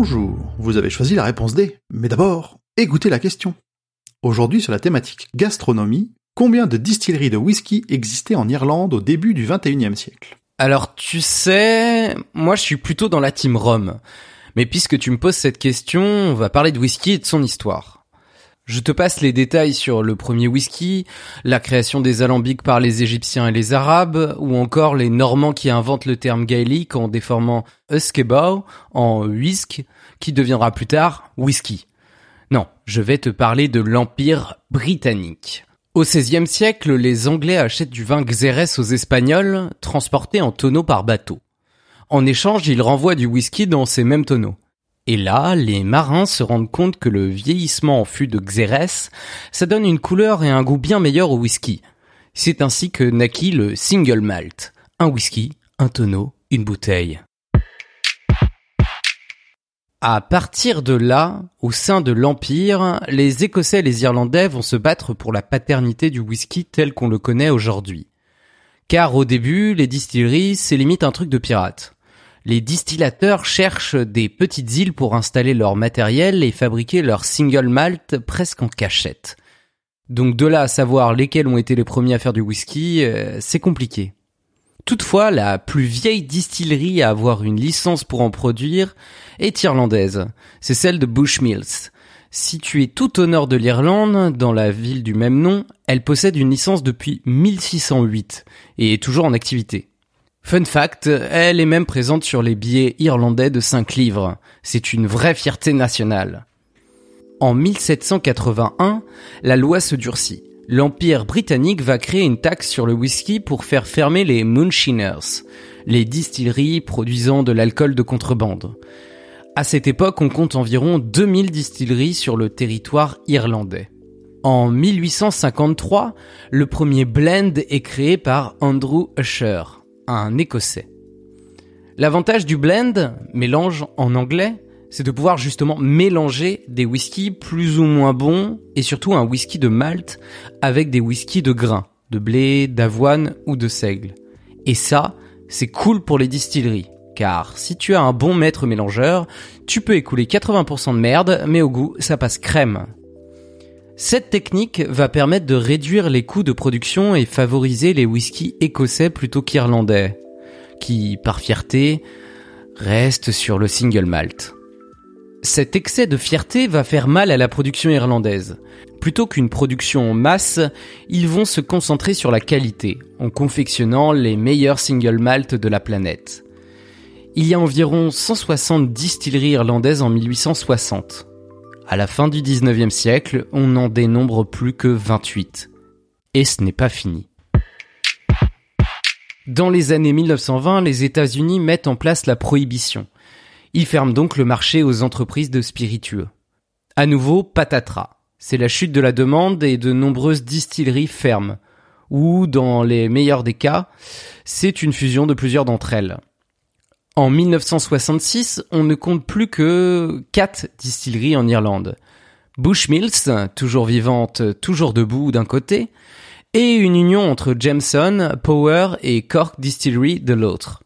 Bonjour, vous avez choisi la réponse D. Mais d'abord, écoutez la question. Aujourd'hui sur la thématique gastronomie, combien de distilleries de whisky existaient en Irlande au début du 21e siècle? Alors tu sais, moi je suis plutôt dans la team Rome. Mais puisque tu me poses cette question, on va parler de whisky et de son histoire. Je te passe les détails sur le premier whisky, la création des alambics par les Égyptiens et les Arabes, ou encore les Normands qui inventent le terme gaélique en déformant Uskebau en whisk, qui deviendra plus tard whisky. Non, je vais te parler de l'Empire britannique. Au XVIe siècle, les Anglais achètent du vin Xérès aux Espagnols, transporté en tonneaux par bateau. En échange, ils renvoient du whisky dans ces mêmes tonneaux. Et là, les marins se rendent compte que le vieillissement en fût de Xérès, ça donne une couleur et un goût bien meilleur au whisky. C'est ainsi que naquit le single malt. Un whisky, un tonneau, une bouteille. À partir de là, au sein de l'Empire, les Écossais et les Irlandais vont se battre pour la paternité du whisky tel qu'on le connaît aujourd'hui. Car au début, les distilleries, c'est limite un truc de pirate. Les distillateurs cherchent des petites îles pour installer leur matériel et fabriquer leur single malt presque en cachette. Donc de là à savoir lesquels ont été les premiers à faire du whisky, euh, c'est compliqué. Toutefois, la plus vieille distillerie à avoir une licence pour en produire est irlandaise. C'est celle de Bushmills. Située tout au nord de l'Irlande, dans la ville du même nom, elle possède une licence depuis 1608 et est toujours en activité. Fun fact, elle est même présente sur les billets irlandais de 5 livres. C'est une vraie fierté nationale. En 1781, la loi se durcit. L'Empire britannique va créer une taxe sur le whisky pour faire fermer les moonshiners, les distilleries produisant de l'alcool de contrebande. À cette époque, on compte environ 2000 distilleries sur le territoire irlandais. En 1853, le premier blend est créé par Andrew Usher, un Écossais. L'avantage du blend, mélange en anglais, c'est de pouvoir justement mélanger des whiskies plus ou moins bons et surtout un whisky de malt avec des whiskies de grains, de blé, d'avoine ou de seigle. Et ça, c'est cool pour les distilleries. Car si tu as un bon maître mélangeur, tu peux écouler 80% de merde, mais au goût, ça passe crème. Cette technique va permettre de réduire les coûts de production et favoriser les whiskies écossais plutôt qu'irlandais, qui, par fierté, restent sur le single malt. Cet excès de fierté va faire mal à la production irlandaise. Plutôt qu'une production en masse, ils vont se concentrer sur la qualité, en confectionnant les meilleurs single malt de la planète. Il y a environ 160 distilleries irlandaises en 1860. À la fin du 19e siècle, on n'en dénombre plus que 28. Et ce n'est pas fini. Dans les années 1920, les États-Unis mettent en place la prohibition. Ils ferment donc le marché aux entreprises de spiritueux. À nouveau, patatras. C'est la chute de la demande et de nombreuses distilleries ferment. Ou, dans les meilleurs des cas, c'est une fusion de plusieurs d'entre elles. En 1966, on ne compte plus que 4 distilleries en Irlande. Bushmills, toujours vivante, toujours debout d'un côté, et une union entre Jameson, Power et Cork Distillery de l'autre.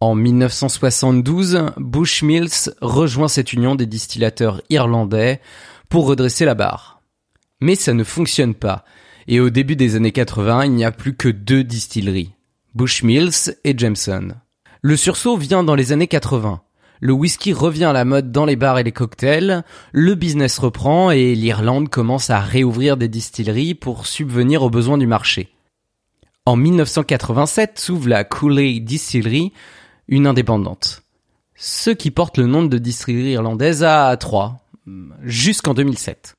En 1972, Bushmills rejoint cette union des distillateurs irlandais pour redresser la barre. Mais ça ne fonctionne pas, et au début des années 80, il n'y a plus que deux distilleries, Bushmills et Jameson. Le sursaut vient dans les années 80. Le whisky revient à la mode dans les bars et les cocktails, le business reprend et l'Irlande commence à réouvrir des distilleries pour subvenir aux besoins du marché. En 1987 s'ouvre la Cooley Distillery, une indépendante. Ce qui porte le nom de distillerie irlandaise à 3, jusqu'en 2007.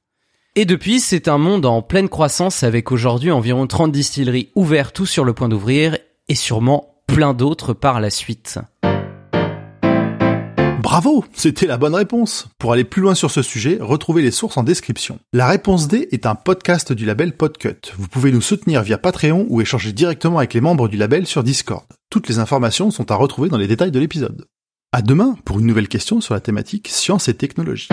Et depuis, c'est un monde en pleine croissance avec aujourd'hui environ 30 distilleries ouvertes ou sur le point d'ouvrir et sûrement plein d'autres par la suite. Bravo, c'était la bonne réponse. Pour aller plus loin sur ce sujet, retrouvez les sources en description. La réponse D est un podcast du label Podcut. Vous pouvez nous soutenir via Patreon ou échanger directement avec les membres du label sur Discord. Toutes les informations sont à retrouver dans les détails de l'épisode. À demain pour une nouvelle question sur la thématique science et technologie.